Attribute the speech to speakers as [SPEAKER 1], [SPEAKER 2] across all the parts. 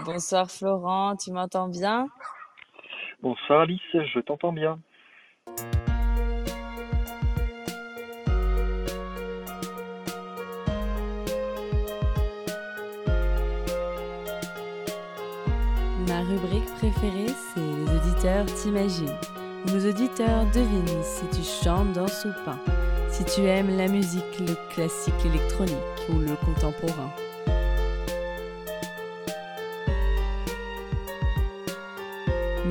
[SPEAKER 1] Bonsoir Florent, tu m'entends bien?
[SPEAKER 2] Bonsoir Alice, je t'entends bien.
[SPEAKER 1] Ma rubrique préférée, c'est Les auditeurs t'imaginent. Nos auditeurs devinent si tu chantes, danses ou pas. Si tu aimes la musique, le classique électronique ou le contemporain.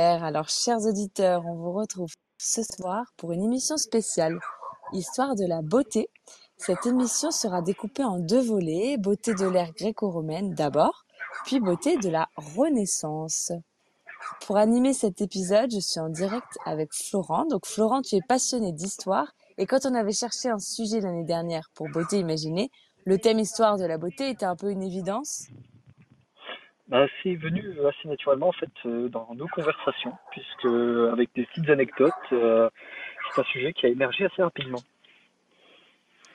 [SPEAKER 1] Alors, chers auditeurs, on vous retrouve ce soir pour une émission spéciale, Histoire de la beauté. Cette émission sera découpée en deux volets, beauté de l'ère gréco-romaine d'abord, puis beauté de la Renaissance. Pour animer cet épisode, je suis en direct avec Florent. Donc, Florent, tu es passionné d'histoire. Et quand on avait cherché un sujet l'année dernière pour Beauté imaginée, le thème histoire de la beauté était un peu une évidence.
[SPEAKER 2] Bah, c'est venu assez naturellement en fait euh, dans nos conversations, puisque avec des petites anecdotes, euh, c'est un sujet qui a émergé assez rapidement.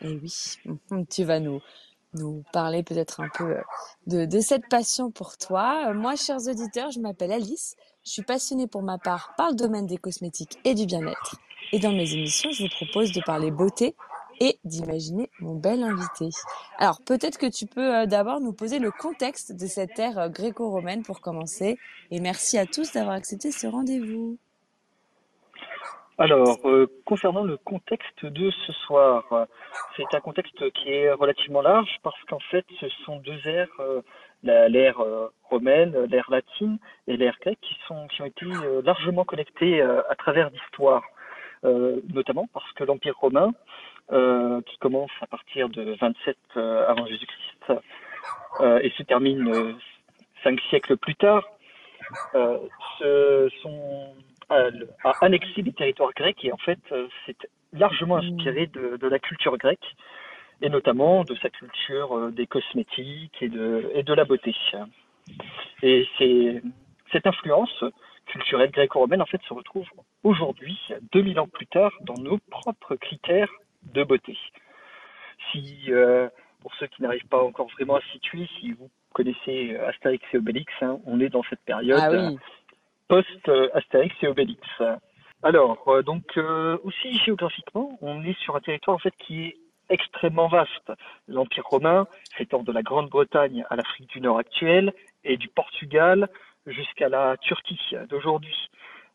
[SPEAKER 1] Et oui, mhm, tu vas nous, nous parler peut-être un peu euh, de cette passion pour toi. Moi, chers auditeurs, je m'appelle Alice. Je suis passionnée pour ma part par le domaine des cosmétiques et du bien-être. Et dans mes émissions, je vous propose de parler beauté et d'imaginer mon bel invité. Alors peut-être que tu peux euh, d'abord nous poser le contexte de cette ère euh, gréco-romaine pour commencer. Et merci à tous d'avoir accepté ce rendez-vous.
[SPEAKER 2] Alors, euh, concernant le contexte de ce soir, c'est un contexte qui est relativement large parce qu'en fait, ce sont deux ères, l'ère romaine, l'ère latine et l'ère grecque, qui, sont, qui ont été largement connectées à travers l'histoire. notamment parce que l'Empire romain qui commence à partir de 27 euh, avant Jésus-Christ euh, et se termine cinq siècles plus tard, se sont à, annexer des territoires grecs et en fait c'est largement inspiré de, la culture grecque et notamment de sa culture des cosmétiques et de, et de la beauté. Et cette influence culturelle gréco-romaine en fait se retrouve aujourd'hui, 2000 ans plus tard, dans nos propres critères de beauté. Si, euh, pour ceux qui n'arrivent pas encore vraiment à se situer, si vous connaissez Astérix et Obélix, hein, on est dans cette période
[SPEAKER 1] ah
[SPEAKER 2] euh, post-Astérix et Obélix. Alors, euh, donc aussi géographiquement, on est sur un territoire en fait qui est extrêmement vaste. L'Empire romain s'étend de la Grande-Bretagne à l'Afrique du Nord actuelle et du Portugal jusqu'à la Turquie d'aujourd'hui.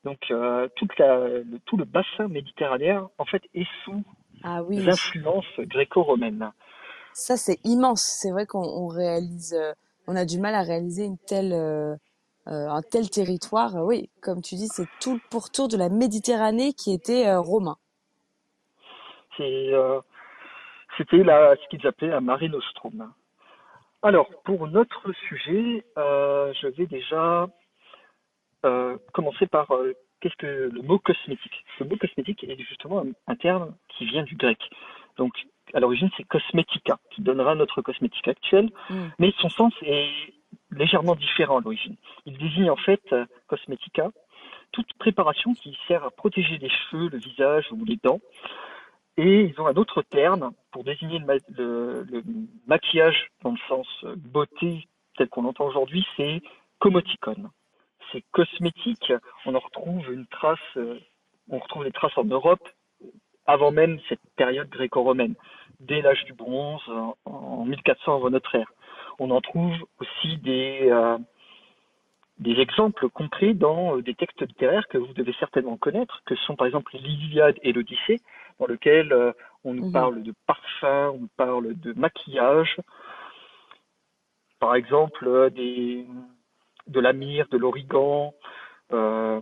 [SPEAKER 2] Donc toute la, tout le bassin méditerranéen en fait est sous
[SPEAKER 1] ah oui.
[SPEAKER 2] l'influence gréco-romaine.
[SPEAKER 1] Ça, c'est immense. C'est vrai qu'on réalise, euh, on a du mal à réaliser une telle, euh, euh, un tel territoire. Oui, comme tu dis, c'est tout le pourtour de la Méditerranée qui était romain.
[SPEAKER 2] C'était ce qu'ils appelaient la Mare Nostrum. Alors, pour notre sujet, je vais déjà commencer par qu'est-ce que le mot cosmétique? Le mot cosmétique est justement un, terme qui vient du grec. Donc, à l'origine, c'est cosmetica, qui donnera notre cosmétique actuelle, mm. mais son sens est légèrement différent à l'origine. Il désigne en fait euh, cosmetica toute préparation qui sert à protéger les cheveux, le visage ou les dents. Et ils ont un autre terme pour désigner le, le maquillage dans le sens euh, beauté tel qu'on l'entend aujourd'hui, c'est comoticone c'est cosmétique. On en retrouve une trace, euh, on retrouve des traces en Europe avant même cette période gréco-romaine, dès l'âge du bronze, en 1400 avant notre ère. On en trouve aussi des, euh, des exemples concrets dans euh, des textes littéraires que vous devez certainement connaître, que sont par exemple l'Iliade et l'Odyssée, dans lequel on nous mhm. parle de parfum, on nous parle de maquillage. par exemple euh, des, de la myrrhe, de l'origan. Euh,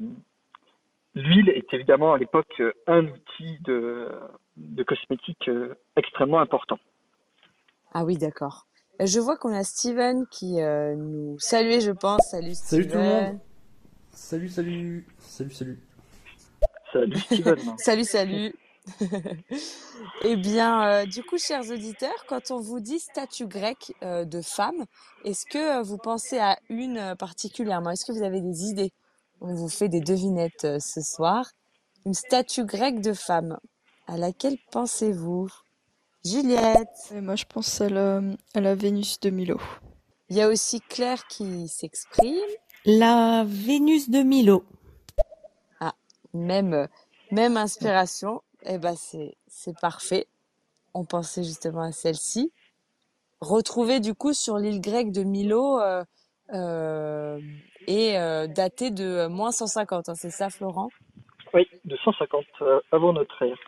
[SPEAKER 2] L'huile est évidemment à l'époque un outil de, de cosmétique euh, extrêmement important.
[SPEAKER 1] Ah oui, d'accord. Je vois qu'on a Steven qui euh, nous salue, je pense. Salut
[SPEAKER 3] Salut tout le monde.
[SPEAKER 1] Steven.
[SPEAKER 3] Salut, salut. Salut, salut.
[SPEAKER 2] Salut Steven.
[SPEAKER 1] Salut, salut. Eh bien, euh, du coup, chers auditeurs, quand on vous dit statue grecque euh, de femme, est-ce que euh, vous pensez à une euh, particulièrement? Est-ce que vous avez des idées? On vous fait des devinettes euh, ce soir. Une statue grecque de femme. À laquelle pensez-vous? Juliette.
[SPEAKER 4] Et moi, je pense à la, à la Vénus de Milo.
[SPEAKER 1] Il y a aussi Claire qui s'exprime.
[SPEAKER 5] La Vénus de Milo.
[SPEAKER 1] Même, euh, même inspiration. Eh ben, c'est, c'est parfait. On pensait justement à celle-ci. Retrouvée du coup sur l'île grecque de Milo euh, euh, et euh, datée de moins 150. hein, c'est ça, Florent?
[SPEAKER 2] Oui, de 150 euh, avant notre ère.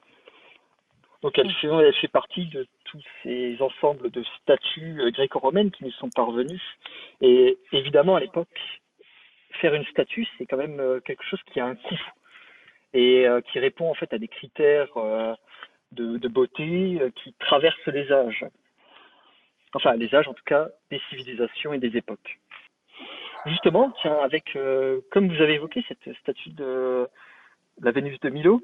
[SPEAKER 2] Donc elle fait, elle fait partie de tous ces ensembles de statues gréco-romaines qui nous sont parvenus. Et évidemment, à l'époque, faire une statue, c'est quand même quelque chose qui a un coût et euh, qui répond en fait à des critères euh, de, de beauté euh, qui traversent les âges. Enfin, les âges en tout cas des civilisations et des époques. Justement, tiens, avec, euh, comme vous avez évoqué cette statue de la Vénus de Milo,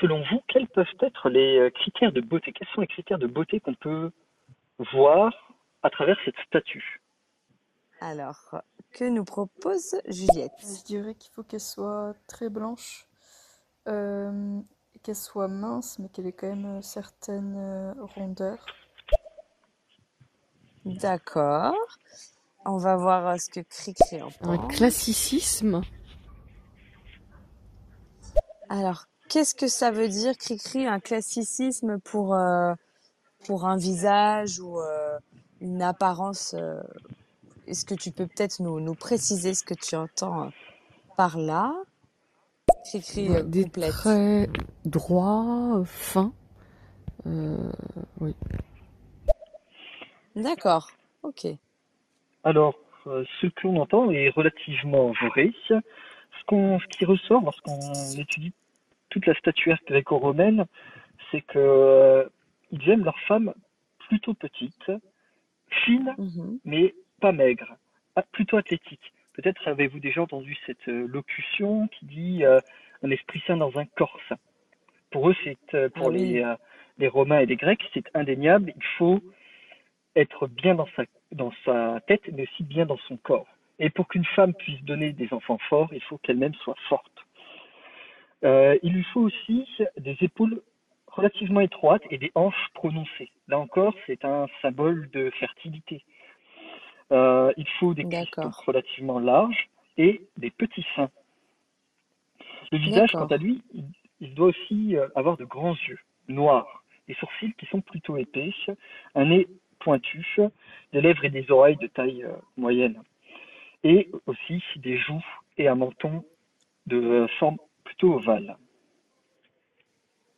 [SPEAKER 2] selon vous, quels peuvent être les critères de beauté? Quels sont les critères de beauté qu'on peut voir à travers cette statue?
[SPEAKER 1] Alors, que nous propose Juliette?
[SPEAKER 4] Je dirais qu'il faut qu'elle soit très blanche, euh, qu'elle soit mince, mais qu'elle ait quand même certaines euh, rondeurs.
[SPEAKER 1] D'accord. On va voir euh, ce que Cricri en
[SPEAKER 5] Un
[SPEAKER 1] pense.
[SPEAKER 5] classicisme.
[SPEAKER 1] Alors, qu'est-ce que ça veut dire, Cricri, un classicisme pour, euh, pour un visage ou euh, une apparence? euh, Est-ce que tu peux peut-être nous, nous préciser ce que tu entends euh, par là? Cricri euh,
[SPEAKER 5] Des
[SPEAKER 1] complète.
[SPEAKER 5] traits droits, fins. Euh, oui.
[SPEAKER 1] D'accord. Ok.
[SPEAKER 2] Alors, euh, ce que l'on entend est relativement vrai. Ce, qu'on, ce qui ressort lorsqu'on étudie toute la statuaire gréco-romaine, c'est que euh, ils aiment leurs femmes plutôt petites, fines,
[SPEAKER 1] Mhm.
[SPEAKER 2] mais pas maigres, plutôt athlétiques. Peut-être avez-vous déjà entendu cette euh, locution qui dit euh, un esprit sain dans un corps sain. Pour eux, c'est euh, pour
[SPEAKER 1] Ah oui.
[SPEAKER 2] les, les Romains et les Grecs, c'est indéniable. Il faut être bien dans sa, dans sa tête, mais aussi bien dans son corps. Et pour qu'une femme puisse donner des enfants forts, il faut qu'elle-même soit forte. Euh, il lui faut aussi des épaules relativement étroites et des hanches prononcées. Là encore, c'est un symbole de fertilité. Euh, il faut des cuisses relativement larges et des petits seins. Le visage, quant à lui, il, il doit aussi euh, avoir de grands yeux, noirs, des sourcils qui sont plutôt épais, un nez pointu, des lèvres et des oreilles de taille euh, moyenne, et aussi des joues et un menton de euh, forme plutôt ovale.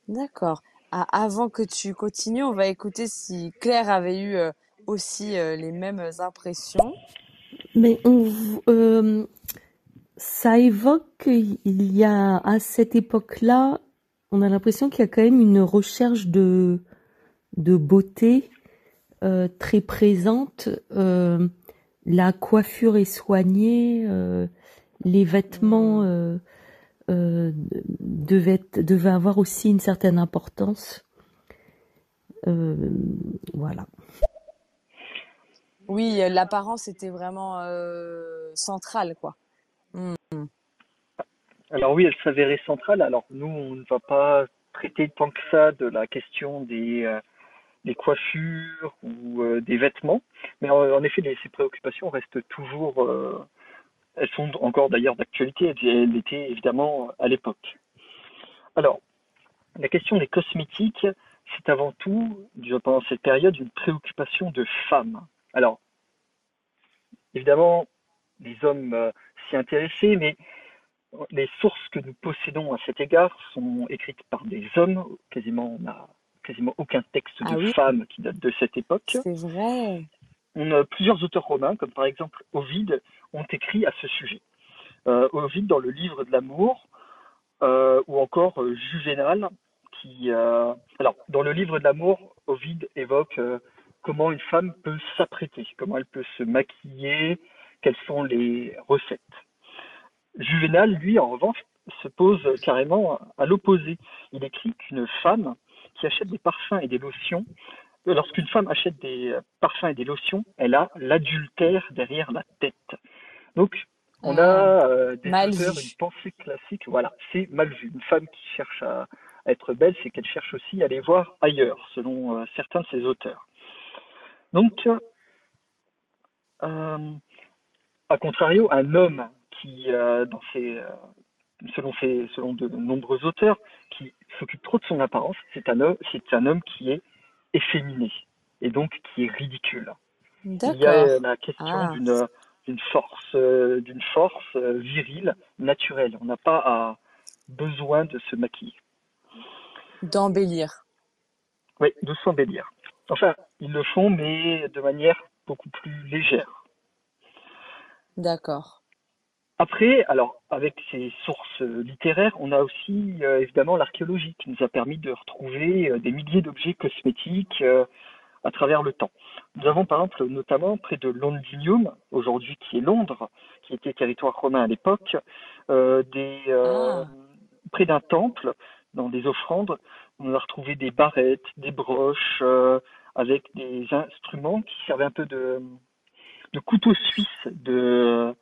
[SPEAKER 1] D'accord. Ah, avant que tu continues, on va écouter si Claire avait eu euh, aussi euh, les mêmes impressions.
[SPEAKER 5] Mais on, euh, ça évoque qu'il y a à cette époque-là, on a l'impression qu'il y a quand même une recherche de, de beauté euh, très présente. Euh, la coiffure est soignée, euh, les vêtements euh, devaient, devaient avoir aussi une certaine importance. Voilà.
[SPEAKER 1] Oui, euh, l'apparence était vraiment euh, centrale, quoi. Hmm.
[SPEAKER 2] Alors oui, elle s'avérait centrale. Alors nous, on ne va pas traiter tant que ça de la question des, euh, des coiffures ou euh, des vêtements, mais en, en effet, les- ces préoccupations restent toujours, euh, elles sont encore d'ailleurs d'actualité, elles, elles étaient évidemment à l'époque. Alors, la question des cosmétiques, c'est avant tout, pendant cette période, une préoccupation de femmes. Alors, évidemment, les hommes euh, s'y intéressaient, mais les sources que nous possédons à cet égard sont écrites par des hommes. Quasiment, on n'a quasiment aucun texte
[SPEAKER 1] Ah
[SPEAKER 2] de
[SPEAKER 1] oui,
[SPEAKER 2] femmes qui date de cette époque.
[SPEAKER 1] c'est vrai.
[SPEAKER 2] on a plusieurs auteurs romains, comme par exemple Ovide, ont écrit à ce sujet. Euh, Ovide dans le livre de l'amour, euh, ou encore euh, Juvénal, qui, euh, alors dans le livre de l'amour, Ovide évoque euh, comment une femme peut s'apprêter, comment elle peut se maquiller, quelles sont les recettes. Juvénal, lui, en revanche, se pose carrément à l'opposé. Il écrit qu'une femme qui achète des parfums et des lotions, euh, lorsqu'une femme achète des parfums et des lotions, elle a l'adultère derrière la tête. Donc, on
[SPEAKER 1] Ah,
[SPEAKER 2] a euh, des auteurs, une pensée classique, voilà, c'est mal vu. Une femme qui cherche à être belle, c'est qu'elle cherche aussi à aller voir ailleurs, selon euh, certains de ses auteurs. Donc, euh, à contrario, un homme qui, euh, dans ses, euh, selon, ses, selon de nombreux auteurs, qui s'occupe trop de son apparence, c'est un, homme- c'est un homme qui est efféminé et donc qui est ridicule. Il y a la question
[SPEAKER 1] Ah,
[SPEAKER 2] d'une d'une force, d'une force virile naturelle. On n'a pas à, besoin de se maquiller.
[SPEAKER 1] d'embellir.
[SPEAKER 2] Oui, de s'embellir. Enfin, ils le font, mais de manière beaucoup plus légère.
[SPEAKER 1] D'accord.
[SPEAKER 2] Après, alors, avec ces sources littéraires, on a aussi euh, évidemment l'archéologie qui nous a permis de retrouver euh, des milliers d'objets cosmétiques euh, à travers le temps. Nous avons par exemple notamment près de Londinium, aujourd'hui qui est Londres, qui était territoire romain à l'époque, des,
[SPEAKER 1] Ah,
[SPEAKER 2] près d'un temple, dans des offrandes, on a retrouvé des barrettes, des broches, avec des instruments qui servaient un peu de, couteau suisse de,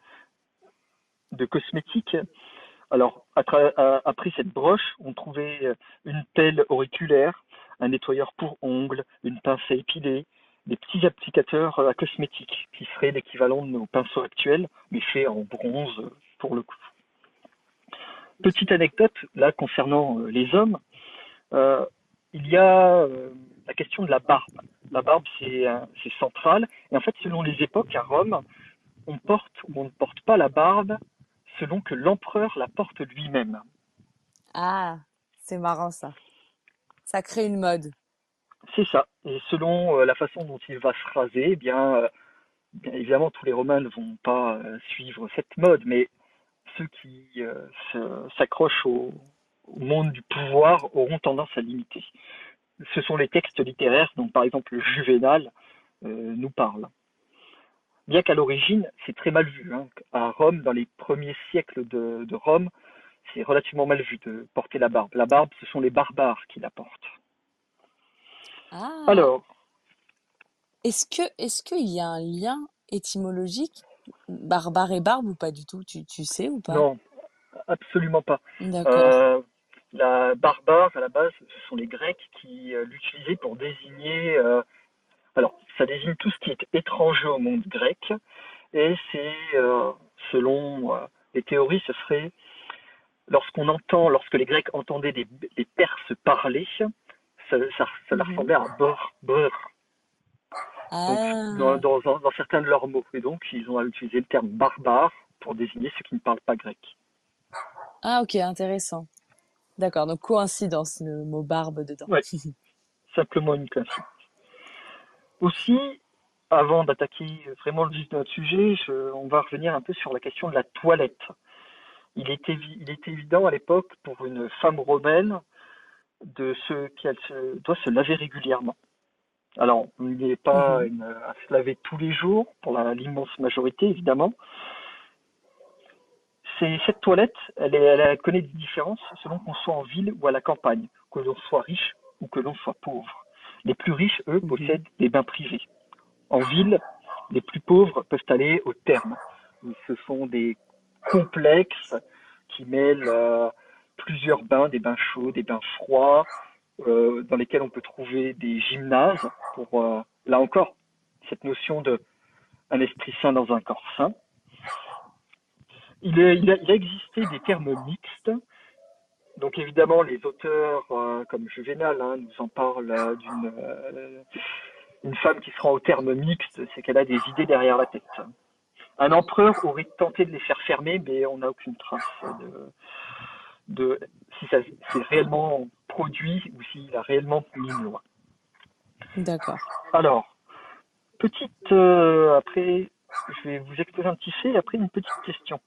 [SPEAKER 2] de cosmétiques. Alors, après cette broche, on trouvait euh, une pelle auriculaire, un nettoyeur pour ongles, une pince à épiler, des petits applicateurs euh, à cosmétiques, qui seraient l'équivalent de nos pinceaux actuels, mais faits en bronze euh, pour le coup. Petite anecdote, là, concernant les hommes, il y a la question de la barbe. La barbe, c'est euh, c'est central. Et en fait, selon les époques, à Rome, on porte ou on ne porte pas la barbe selon que l'empereur la porte lui-même.
[SPEAKER 1] ah, c'est marrant ça. Ça crée une mode.
[SPEAKER 2] C'est ça. Et selon euh, la façon dont il va se raser, eh bien, euh, bien évidemment, tous les Romains ne vont pas euh, suivre cette mode, mais ceux qui s'accrochent au, au monde du pouvoir auront tendance à l'imiter. Ce sont les textes littéraires dont, par exemple, le Juvénal euh, nous parle. Bien qu'à l'origine, c'est très mal vu. hein. À Rome, dans les premiers siècles de, de Rome, c'est relativement mal vu de porter la barbe. La barbe, ce sont les barbares qui la portent.
[SPEAKER 1] Ah,
[SPEAKER 2] Alors,
[SPEAKER 1] est-ce que, est-ce qu'il y a un lien étymologique, barbare et barbe ou pas du tout? Tu, tu sais ou pas?
[SPEAKER 2] non, absolument pas.
[SPEAKER 1] D'accord.
[SPEAKER 2] Euh, la barbare, à la base, ce sont les Grecs qui euh, l'utilisaient pour désigner. euh, alors, ça désigne tout ce qui est étranger au monde grec, et c'est, euh, selon les théories, ce serait lorsqu'on entend, lorsque les Grecs entendaient des, Perses parler, ça, ça, ça leur
[SPEAKER 1] Mhm.
[SPEAKER 2] ressemblait à. Donc, dans,
[SPEAKER 1] Ah,
[SPEAKER 2] dans, dans- dans certains de leurs mots. Et donc, ils ont utilisé le terme barbare pour désigner ceux qui ne parlent pas grec.
[SPEAKER 1] ah, ok, intéressant. D'accord, donc coïncidence, le mot barbe dedans.
[SPEAKER 2] Ouais. Simplement une classique. Aussi, avant d'attaquer vraiment le vif de notre sujet, je- on va revenir un peu sur la question de la toilette. Il est évident à l'époque pour une femme romaine de ce qu'elle se, doit se laver régulièrement. Alors, il n'est pas une- à se laver tous les jours, pour la- l'immense majorité évidemment. Cette toilette, elle, est- elle, elle connaît des différences selon qu'on soit en ville ou à la campagne, que l'on soit riche ou que l'on soit pauvre. Les plus riches, eux,
[SPEAKER 1] Mhm.
[SPEAKER 2] possèdent des bains privés. En ville, les plus pauvres peuvent aller au terme. Ce sont des complexes qui mêlent euh, plusieurs bains, des bains chauds, des bains froids, euh, dans lesquels on peut trouver des gymnases pour, euh, là encore, cette notion de un esprit sain dans un corps sain. Il, est- il a, il a existé des termes mixtes. Donc évidemment, les auteurs euh, comme Juvénal hein, nous en parlent euh, d'une euh, une femme qui se rend au terme mixte, c'est qu'elle a des idées derrière la tête. Un empereur aurait tenté de les faire fermer, mais on n'a aucune trace de, de si ça s'est réellement produit ou s'il a réellement mis une loi.
[SPEAKER 1] D'accord.
[SPEAKER 2] Alors, petite, euh, après, je vais vous exposer un petit fait, et après une petite question.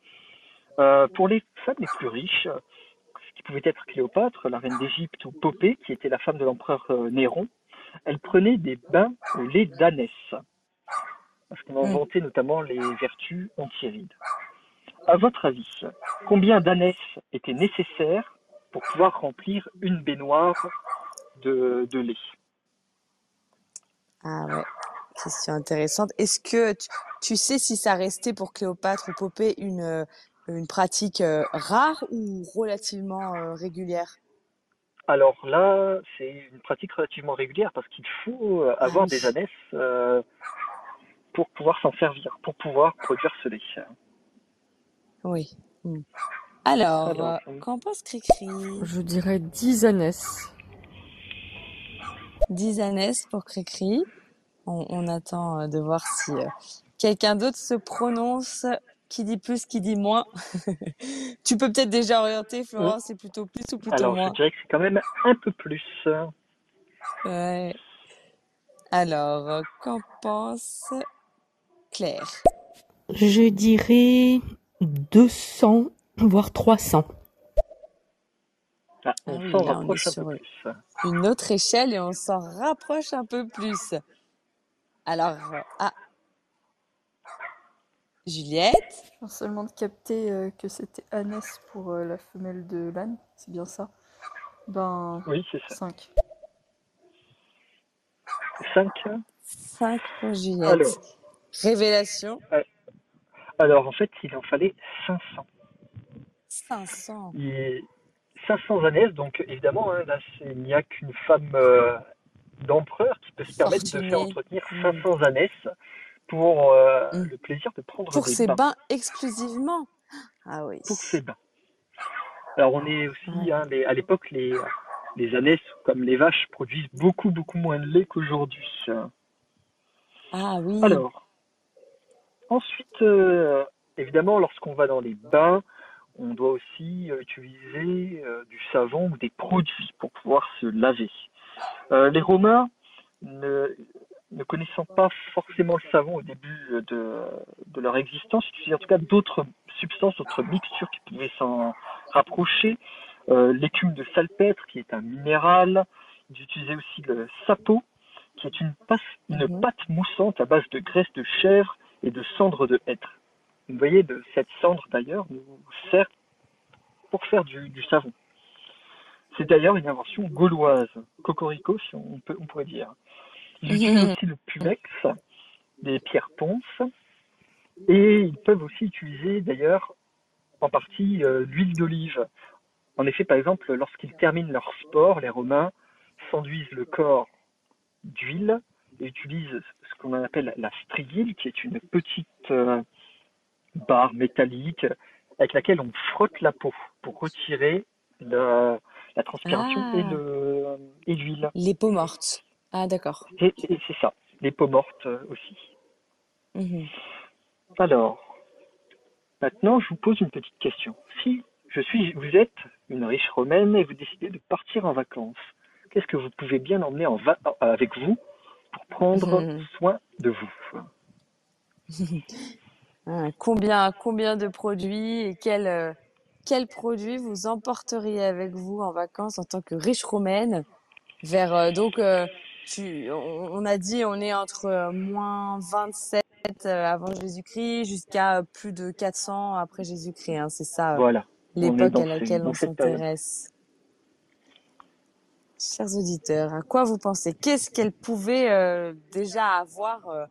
[SPEAKER 2] Euh, pour les femmes les plus riches, ce qui pouvait être Cléopâtre, la reine d'Égypte, ou Popée, qui était la femme de l'empereur euh, Néron, elle prenait des bains au lait d'ânesse, parce qu'on
[SPEAKER 1] Mm.
[SPEAKER 2] vantait notamment les vertus antirides. À votre avis, combien d'ânesses étaient nécessaires pour pouvoir remplir une baignoire de, de lait?
[SPEAKER 1] Ah ouais, question intéressante. Est-ce que tu, tu sais si ça restait pour Cléopâtre ou Popée une, euh, une pratique euh, rare ou relativement euh, régulière?
[SPEAKER 2] Alors là, c'est une pratique relativement régulière parce qu'il faut euh,
[SPEAKER 1] Ah
[SPEAKER 2] avoir
[SPEAKER 1] oui.
[SPEAKER 2] des ânesses euh, pour pouvoir s'en servir, pour pouvoir produire ce lait.
[SPEAKER 1] Oui. Mm. Alors,
[SPEAKER 2] Alors,
[SPEAKER 1] euh, qu'en pense Cricri?
[SPEAKER 4] Je dirais 10 ânesses.
[SPEAKER 1] 10 ânesses pour Cricri. On, on attend de voir si euh, quelqu'un d'autre se prononce. Qui dit plus, qui dit moins. Tu peux peut-être déjà orienter, Florence, c'est plutôt plus ou plutôt
[SPEAKER 2] Alors, je
[SPEAKER 1] moins?
[SPEAKER 2] dirais que c'est quand même un peu plus.
[SPEAKER 1] Ouais. Alors, euh, qu'en pense Claire?
[SPEAKER 5] Je dirais 200, voire 300.
[SPEAKER 2] Ah,
[SPEAKER 1] Ah
[SPEAKER 2] on
[SPEAKER 1] oui,
[SPEAKER 2] s'en
[SPEAKER 1] on
[SPEAKER 2] rapproche un peu
[SPEAKER 1] une
[SPEAKER 2] plus.
[SPEAKER 1] une autre échelle et on s'en rapproche un peu plus. Alors, euh, ah, Juliette?
[SPEAKER 4] Je viens seulement de capter euh, que c'était ânesse pour euh, la femelle de l'âne, c'est bien ça? Ben,
[SPEAKER 2] Oui, c'est ça.
[SPEAKER 4] 5.
[SPEAKER 2] 5.
[SPEAKER 1] 5 pour Juliette.
[SPEAKER 2] Alors,
[SPEAKER 1] Révélation?
[SPEAKER 2] alors, en fait, il en fallait 500.
[SPEAKER 1] 500.
[SPEAKER 2] Il... 500 ânesses, donc évidemment, hein, là, il n'y a qu'une femme euh, d'empereur qui peut se permettre de faire entretenir
[SPEAKER 1] Mm.
[SPEAKER 2] 500 ânesses pour euh,
[SPEAKER 1] Mm.
[SPEAKER 2] le plaisir de prendre
[SPEAKER 1] Pour
[SPEAKER 2] des
[SPEAKER 1] ses
[SPEAKER 2] bains.
[SPEAKER 1] bains exclusivement? Ah oui.
[SPEAKER 2] pour ses bains. Alors on est aussi, hein, les- à l'époque, les, les comme les vaches, produisent beaucoup, beaucoup moins de lait qu'aujourd'hui.
[SPEAKER 1] Ah oui.
[SPEAKER 2] Alors, ensuite, euh, évidemment, lorsqu'on va dans les bains, on doit aussi utiliser euh, du savon ou des produits pour pouvoir se laver. Les Romains, ne, ne connaissant pas forcément le savon au début de, de leur existence, utilisaient en tout cas d'autres substances, d'autres mixtures qui pouvaient s'en rapprocher. Euh, L'écume de salpêtre, qui est un minéral. Ils utilisaient aussi le sapo, qui est une, passe- une
[SPEAKER 1] Mhm.
[SPEAKER 2] pâte moussante à base de graisse de chèvre et de cendre de hêtre. Vous voyez, de cette cendre d'ailleurs nous sert pour faire du, du savon. C'est d'ailleurs une invention gauloise, cocorico si on, peut, on pourrait dire. Ils utilisent aussi le pumex, des pierres ponces, et ils peuvent aussi utiliser d'ailleurs en partie euh, l'huile d'olive. En effet, par exemple, lorsqu'ils terminent leur sport, les Romains s'enduisent le corps d'huile et utilisent ce qu'on appelle la strigile, qui est une petite euh, barre métallique avec laquelle on frotte la peau pour retirer le- la transpiration
[SPEAKER 1] Ah.
[SPEAKER 2] et l'huile.
[SPEAKER 1] Les peaux mortes. Ah d'accord.
[SPEAKER 2] Et, et c'est ça, les peaux mortes euh, aussi.
[SPEAKER 1] Mhm.
[SPEAKER 2] Alors, maintenant, je vous pose une petite question. Si je suis, vous êtes une riche romaine et vous décidez de partir en vacances, qu'est-ce que vous pouvez bien emmener en va- avec vous pour prendre
[SPEAKER 1] Mhm.
[SPEAKER 2] soin de vous?
[SPEAKER 1] Ah, combien, combien de produits et quels, euh, produits vous emporteriez avec vous en vacances en tant que riche romaine vers donc euh, tu, on, on a dit on est entre euh, moins 27 euh, avant Jésus-Christ jusqu'à euh, plus de 400 après Jésus-Christ hein, c'est ça
[SPEAKER 2] Voilà.
[SPEAKER 1] l'époque à laquelle on s'intéresse. Chers auditeurs, à quoi vous pensez? Qu'est-ce qu'elle pouvait euh, déjà avoir euh,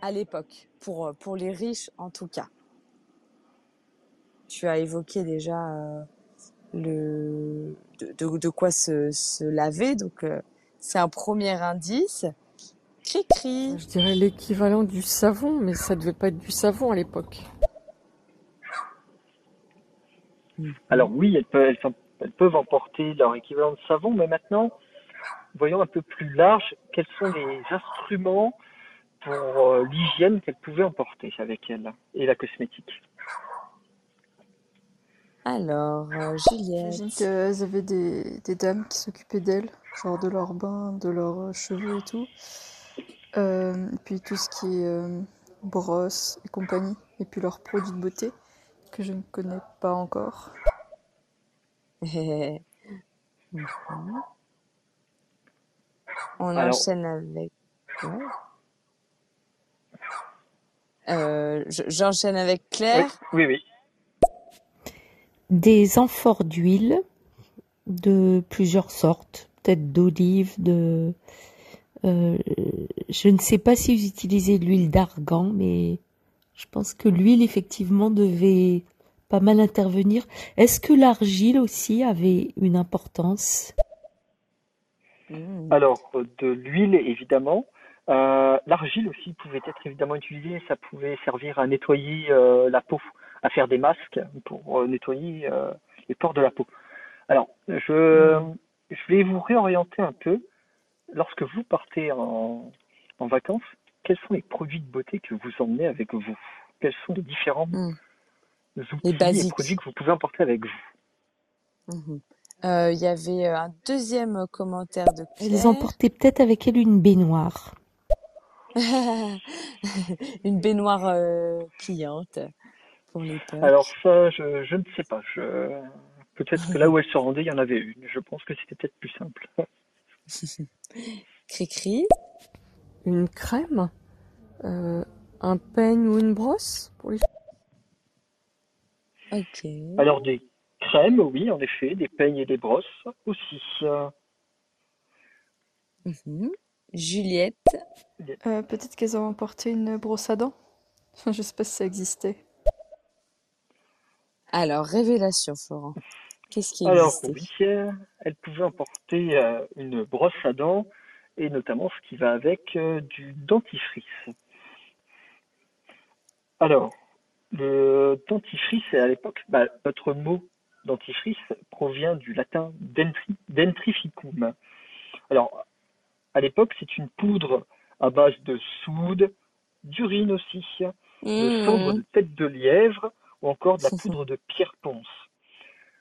[SPEAKER 1] à l'époque, pour, pour les riches en tout cas Tu as évoqué déjà euh, le, de, de, de quoi se, se laver, donc euh, c'est un premier indice. Cri-cri.
[SPEAKER 4] Je dirais l'équivalent du savon, mais ça devait pas être du savon à l'époque.
[SPEAKER 2] Alors oui, elles peuvent, elles, sont- elles peuvent emporter leur équivalent de savon, mais maintenant, voyons un peu plus large, quels sont les instruments pour euh, l'hygiène qu'elles pouvaient emporter avec elles et la cosmétique?
[SPEAKER 1] Alors, euh,
[SPEAKER 4] J'imagine
[SPEAKER 1] Juliette.
[SPEAKER 4] qu'elles avaient des, des dames qui s'occupaient d'elles, genre de leurs bains, de leurs euh, cheveux et tout. Euh, et puis tout ce qui est euh, brosse et compagnie. Et puis leurs produits de beauté que je ne connais pas encore.
[SPEAKER 1] Mhm. On
[SPEAKER 2] Alors,
[SPEAKER 1] enchaîne avec. ouais. Euh, je- j'enchaîne avec
[SPEAKER 2] oui,
[SPEAKER 1] Claire.
[SPEAKER 2] oui, oui.
[SPEAKER 5] Des amphores d'huile de plusieurs sortes, peut-être d'olive, de... euh, je ne sais pas si vous utilisez de l'huile d'argan, mais je pense que l'huile, effectivement, devait pas mal intervenir. Est-ce que l'argile aussi avait une importance?
[SPEAKER 1] Mhm.
[SPEAKER 2] Alors, euh, de l'huile, évidemment. Euh, l'argile aussi pouvait être évidemment utilisée. Ça pouvait servir à nettoyer euh, la peau, à faire des masques pour euh, nettoyer euh, les pores de la peau. Alors, je, je vais vous réorienter un peu. Lorsque vous partez en, en vacances, quels sont les produits de beauté que vous emmenez avec vous? Quels sont les différents.
[SPEAKER 1] Les
[SPEAKER 2] outils et produits que vous pouvez emporter avec vous?
[SPEAKER 1] Mhm. Euh, Il y avait un deuxième commentaire de
[SPEAKER 5] Elles
[SPEAKER 1] Claire.
[SPEAKER 5] emportaient peut-être avec elles une baignoire.
[SPEAKER 1] Une baignoire euh, pliante pour
[SPEAKER 2] Alors ça, je, je ne sais pas. Je... Peut-être que là où elle se rendait, il y en avait une. Je pense que c'était peut-être plus simple.
[SPEAKER 1] Cri-cri.
[SPEAKER 6] Une crème, euh, un peigne ou une brosse pour les
[SPEAKER 1] Ok.
[SPEAKER 2] Alors des crèmes, oui, en effet, des peignes et des brosses aussi.
[SPEAKER 1] Mhm. Juliette.
[SPEAKER 4] Euh, Peut-être qu'elles ont emporté une brosse à dents. Je sais pas si ça existait.
[SPEAKER 1] Alors, révélation, Florent. Qu'est-ce qui
[SPEAKER 2] Alors oui, euh, elle pouvait emporter euh, une brosse à dents et notamment ce qui va avec euh, du dentifrice. Alors, le dentifrice, à l'époque, bah, notre mot dentifrice provient du latin dentri, dentrificum. Alors, à l'époque, c'est une poudre à base de soude, d'urine aussi, de cendre de
[SPEAKER 1] Mmh.
[SPEAKER 2] tête de lièvre ou encore de la poudre de pierre ponce.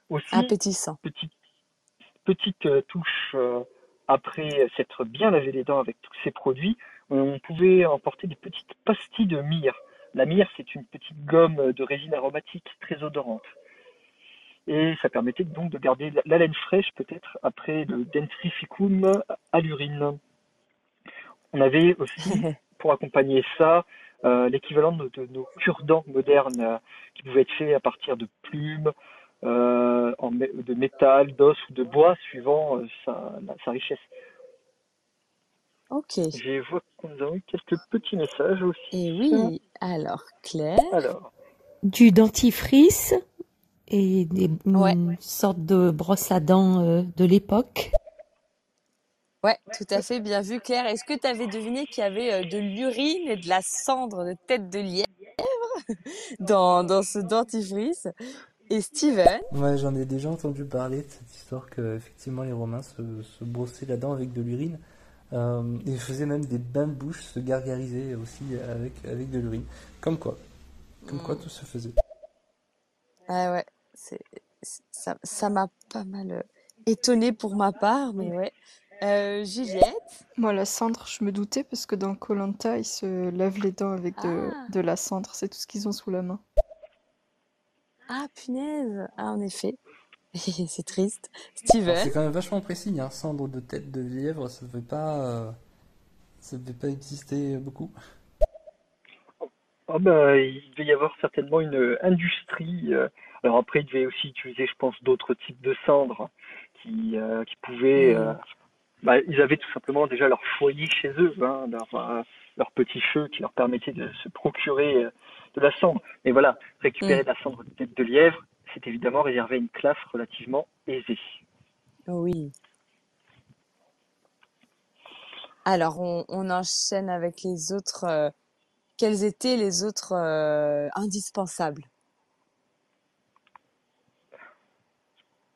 [SPEAKER 2] Aussi,
[SPEAKER 1] Appétissant.
[SPEAKER 2] petite, petite euh, touche euh, après s'être bien lavé les dents avec tous ces produits, on pouvait emporter des petites pastilles de myrrhe. La myrrhe, c'est une petite gomme de résine aromatique très odorante. Et ça permettait donc de garder l'haleine fraîche peut-être après le dentrificum à l'urine. On avait aussi, pour accompagner ça, euh, l'équivalent de, de nos cure-dents modernes euh, qui pouvaient être faits à partir de plumes, euh, en de métal, d'os ou de bois, suivant euh, sa, la- sa richesse.
[SPEAKER 1] Ok.
[SPEAKER 2] Je vois qu'on a eu quelques petits messages aussi.
[SPEAKER 1] Et oui, alors, Claire.
[SPEAKER 2] Alors,
[SPEAKER 5] Du dentifrice et des,
[SPEAKER 1] Ouais.
[SPEAKER 5] une sorte de brosse à dents euh, de l'époque.
[SPEAKER 1] Ouais, tout à fait, bien vu, Claire. Est-ce que tu avais deviné qu'il y avait euh, de l'urine et de la cendre de tête de lièvre dans, dans ce dentifrice? Et Steven?
[SPEAKER 3] Ouais, j'en ai déjà entendu parler de cette histoire que effectivement les Romains se, se brossaient la dent avec de l'urine. Euh, ils faisaient même des bains de bouche, se gargariser aussi avec, avec de l'urine. Comme quoi, comme quoi tout se faisait.
[SPEAKER 1] Ah ouais, c'est, c'est- ça, ça m'a pas mal euh, étonnée pour ma part, mais ouais. Euh, Juliette?
[SPEAKER 4] Moi, la cendre, je me doutais parce que dans koh ils se lavent les dents avec de,
[SPEAKER 1] Ah,
[SPEAKER 4] de la cendre. C'est tout ce qu'ils ont sous la main.
[SPEAKER 1] ah, punaise. Ah, en effet. C'est triste.
[SPEAKER 3] Alors, c'est
[SPEAKER 1] Steven?
[SPEAKER 3] quand même vachement précis, hein. Cendre de tête de lièvre, ça ne devait pas, euh, ça devait pas exister beaucoup.
[SPEAKER 2] oh ben, il devait y avoir certainement une industrie. euh, alors après, ils devaient aussi utiliser, je pense, d'autres types de cendres qui, euh, qui pouvaient. Bah, ils avaient tout simplement déjà leur foyer chez eux, hein, leur, euh, leur petit feu qui leur permettait de se procurer euh, de la cendre. Mais voilà, récupérer
[SPEAKER 1] Hmm.
[SPEAKER 2] de la cendre de tête de lièvre, c'est évidemment réservé à une classe relativement aisée.
[SPEAKER 1] Oui. Alors, on, on enchaîne avec les autres. euh, quels étaient les autres euh, indispensables?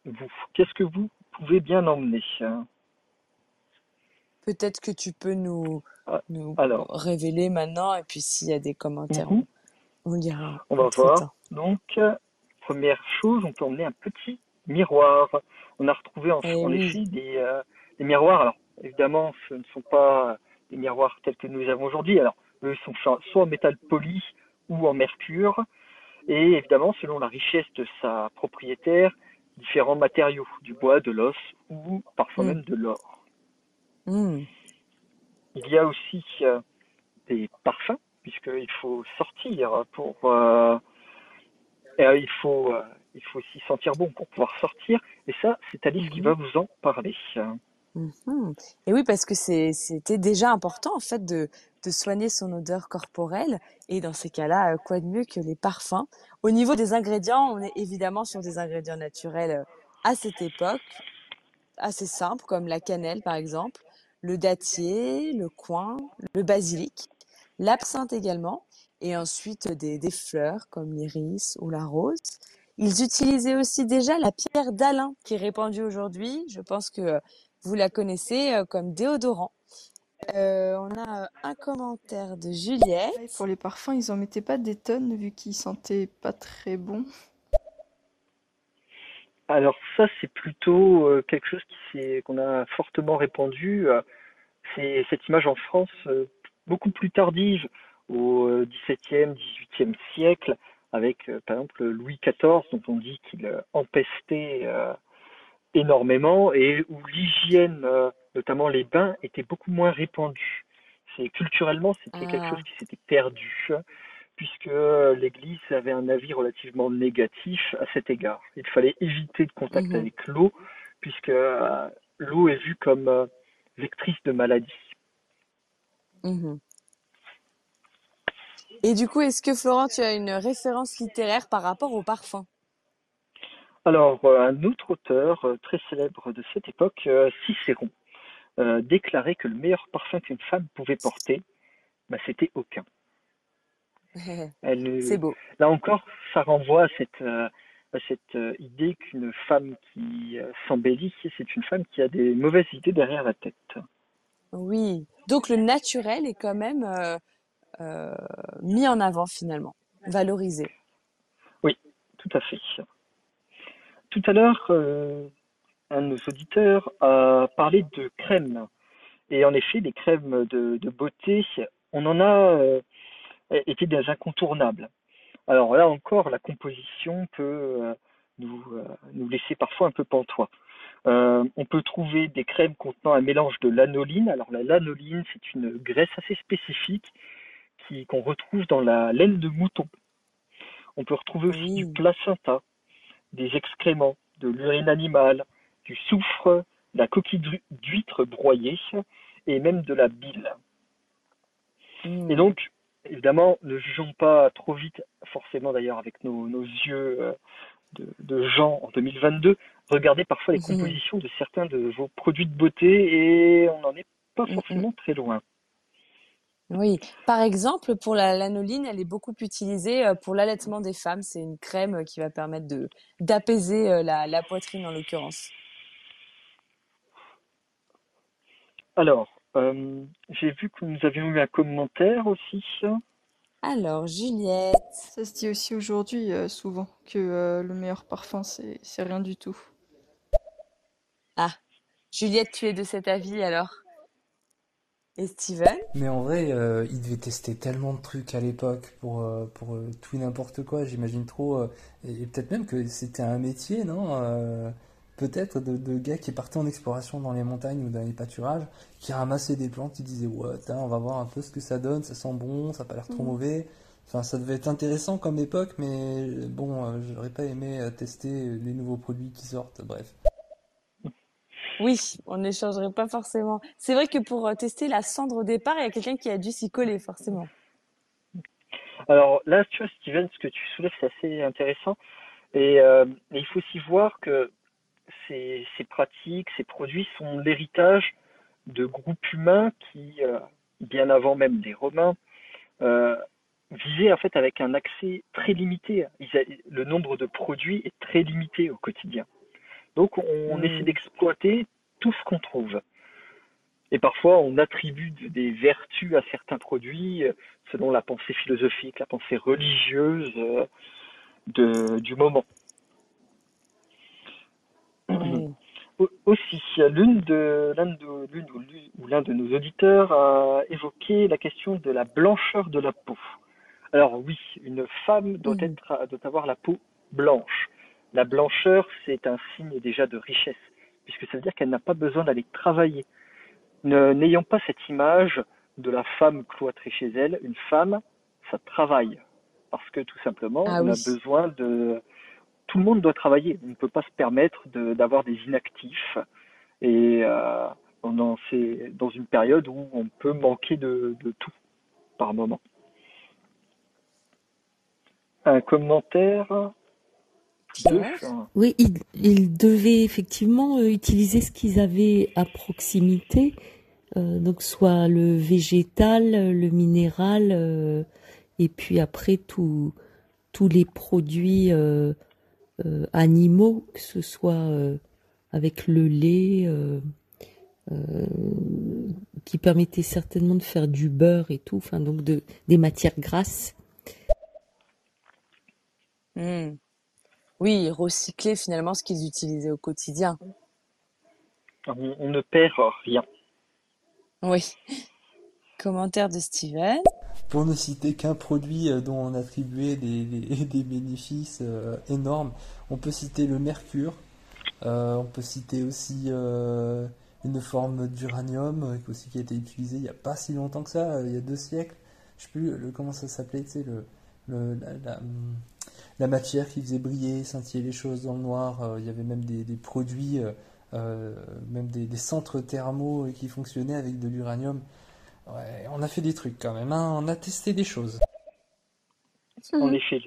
[SPEAKER 2] Vous, qu'est-ce que vous pouvez bien emmener hein?
[SPEAKER 1] Peut-être que tu peux nous,
[SPEAKER 2] Ah,
[SPEAKER 1] nous
[SPEAKER 2] Alors,
[SPEAKER 1] révéler maintenant, et puis s'il y a des commentaires,
[SPEAKER 2] mhm,
[SPEAKER 1] on, on lira
[SPEAKER 2] on va voir.
[SPEAKER 1] temps.
[SPEAKER 2] Donc, euh, première chose, on peut emmener un petit miroir. On a retrouvé en,
[SPEAKER 1] Eh
[SPEAKER 2] en
[SPEAKER 1] oui.
[SPEAKER 2] effet des, euh, des miroirs. Alors, évidemment, ce ne sont pas les miroirs tels que nous les avons aujourd'hui. Alors, eux sont soit en métal poli ou en mercure. Et évidemment, selon la richesse de sa propriétaire, différents matériaux, du bois, de l'os ou parfois
[SPEAKER 1] Mm.
[SPEAKER 2] même de l'or.
[SPEAKER 1] Hmm.
[SPEAKER 2] Il y a aussi euh, des parfums, puisqu'il faut sortir pour... euh, il, faut, euh, il faut aussi sentir bon pour pouvoir sortir. Et ça, c'est Alice qui
[SPEAKER 1] Mhm.
[SPEAKER 2] va vous en parler.
[SPEAKER 1] Mhm. Et oui, parce que c'était déjà important en fait de, de soigner son odeur corporelle. Et dans ces cas-là, quoi de mieux que les parfums? Au niveau des ingrédients, on est évidemment sur des ingrédients naturels à cette époque, assez simples comme la cannelle par exemple, le dattier, le coing, le basilic, l'absinthe également, et ensuite des, des fleurs comme l'iris ou la rose. Ils utilisaient aussi déjà la pierre d'Alain qui est répandue aujourd'hui. Je pense que vous la connaissez euh, comme déodorant. Euh, on a euh, un commentaire de Juliette.
[SPEAKER 4] Et pour les parfums, ils en mettaient pas des tonnes vu qu'ils sentaient pas très bon.
[SPEAKER 2] Alors ça, c'est plutôt euh, quelque chose qui qu'on a fortement répandu. euh, c'est cette image en France euh, beaucoup plus tardive, au XVIIe, XVIIIe siècle, avec euh, par exemple Louis XIV, dont on dit qu'il empestait énormément et où l'hygiène, notamment les bains, était beaucoup moins répandue. C'est culturellement, c'était quelque
[SPEAKER 1] Ah.
[SPEAKER 2] chose qui s'était perdu puisque l'Église avait un avis relativement négatif à cet égard. Il fallait éviter le contact
[SPEAKER 1] Mhm.
[SPEAKER 2] avec l'eau, puisque euh, l'eau est vue comme euh, vectrice de maladies.
[SPEAKER 1] Mhm. Et du coup, est-ce que Florent, tu as une référence littéraire par rapport au parfum?
[SPEAKER 2] Alors, euh, un autre auteur très célèbre de cette époque, Cicéron, euh, déclarait que le meilleur parfum qu'une femme pouvait porter, bah, c'était aucun. Elle
[SPEAKER 1] C'est beau.
[SPEAKER 2] Là encore, ça renvoie à cette, euh, à cette euh, idée qu'une femme qui euh, s'embellit, c'est une femme qui a des mauvaises idées derrière la tête.
[SPEAKER 1] Oui. Donc le naturel est quand même euh, euh, mis en avant finalement, valorisé.
[SPEAKER 2] Tout à fait. Tout à l'heure, euh, un de nos auditeurs a parlé de crèmes. Et en effet, les crèmes de, de beauté, on en a été des incontournables. Alors là encore, la composition peut euh, nous, euh, nous laisser parfois un peu pantois. Euh, on peut trouver des crèmes contenant un mélange de lanoline. Alors la lanoline, c'est une graisse assez spécifique qui qu'on retrouve dans la laine de mouton. On peut retrouver aussi du placenta, des excréments, de l'urine animale, du soufre, de la coquille d'hu- d'huître broyée et même de la bile. Et donc, évidemment, ne jugeons pas trop vite, forcément d'ailleurs avec nos, nos yeux euh, de, de gens en 2022. Regardez parfois les
[SPEAKER 1] Mhm.
[SPEAKER 2] compositions de certains de vos produits de beauté et on n'en est pas
[SPEAKER 1] Mhm.
[SPEAKER 2] forcément très loin.
[SPEAKER 1] Oui. Par exemple, pour la lanoline, elle est beaucoup utilisée euh, pour l'allaitement des femmes. C'est une crème euh, qui va permettre de d'apaiser la, la poitrine en l'occurrence.
[SPEAKER 2] Alors, euh, j'ai vu que nous avions eu un commentaire aussi.
[SPEAKER 1] Alors, Juliette.
[SPEAKER 4] Ça se dit aussi aujourd'hui euh, souvent que euh, le meilleur parfum c'est c'est rien du tout.
[SPEAKER 1] Ah, Juliette, tu es de cet avis alors? Et Steven?
[SPEAKER 3] Mais en vrai, euh, il devait tester tellement de trucs à l'époque pour, euh, pour euh, tout et n'importe quoi, j'imagine trop. euh, et et peut-être même que c'était un métier, non? Euh, peut-être de, de gars qui partaient en exploration dans les montagnes ou dans les pâturages, qui ramassaient des plantes, qui disaient, ouais, on va voir un peu ce que ça donne, ça sent bon, ça a pas l'air trop
[SPEAKER 1] Mhm.
[SPEAKER 3] mauvais. Enfin, ça devait être intéressant comme époque, mais bon, euh, j'aurais pas aimé euh, tester les nouveaux produits qui sortent, bref.
[SPEAKER 1] Oui, on n'échangerait pas forcément. C'est vrai que pour euh, tester la cendre au départ, il y a quelqu'un qui a dû s'y coller forcément.
[SPEAKER 2] Alors là, tu vois, Steven, ce que tu soulèves, c'est assez intéressant. Et, euh, et il faut aussi voir que ces, ces pratiques, ces produits sont l'héritage de groupes humains qui, euh, bien avant même les Romains, euh, vivaient en fait avec un accès très limité. A- le nombre de produits est très limité au quotidien. Donc on, on
[SPEAKER 1] Mm.
[SPEAKER 2] essaie d'exploiter tout ce qu'on trouve. Et parfois on attribue de- des vertus à certains produits euh, selon la pensée philosophique, la pensée religieuse euh, de, du moment. Au- Aussi, l'une de, l'un de, l'une ou l'un de nos auditeurs a évoqué la question de la blancheur de la peau. Alors oui, une femme doit
[SPEAKER 1] Mhm.
[SPEAKER 2] être, doit avoir la peau blanche. La blancheur, c'est un signe déjà de richesse, puisque ça veut dire qu'elle n'a pas besoin d'aller travailler. Ne- N'ayons pas cette image de la femme cloîtrée chez elle. Une femme, ça travaille. Parce que tout simplement,
[SPEAKER 1] Ah
[SPEAKER 2] on a besoin de, tout le monde doit travailler. On ne peut pas se permettre d'avoir des inactifs et euh, dans, une période où on peut manquer de, tout par moment. Un commentaire?
[SPEAKER 5] Oui, ils, devaient effectivement euh, utiliser ce qu'ils avaient à proximité, euh, donc soit le végétal, le minéral, et puis après tous les produits euh, animaux, que ce soit euh, avec le lait, euh, euh, qui permettait certainement de faire du beurre et tout, enfin donc de, des matières grasses.
[SPEAKER 1] Hmm. Oui, recycler finalement ce qu'ils utilisaient au quotidien.
[SPEAKER 2] on, on ne perd rien.
[SPEAKER 1] Oui. Commentaire de Steven.
[SPEAKER 3] Pour ne citer qu'un produit euh, dont on attribuait des, bénéfices euh, énormes, on peut citer le mercure, euh, on peut citer aussi une forme d'uranium aussi qui a été utilisée il n'y a pas si longtemps que ça, il y a deux siècles. Je sais plus comment ça s'appelait, tu sais, la, matière qui faisait briller, scintiller les choses dans le noir. il y avait même des, produits, même des, des centres thermaux qui fonctionnaient avec de l'uranium. Ouais, on a fait des trucs quand même, hein, on a testé des choses.
[SPEAKER 2] En effet,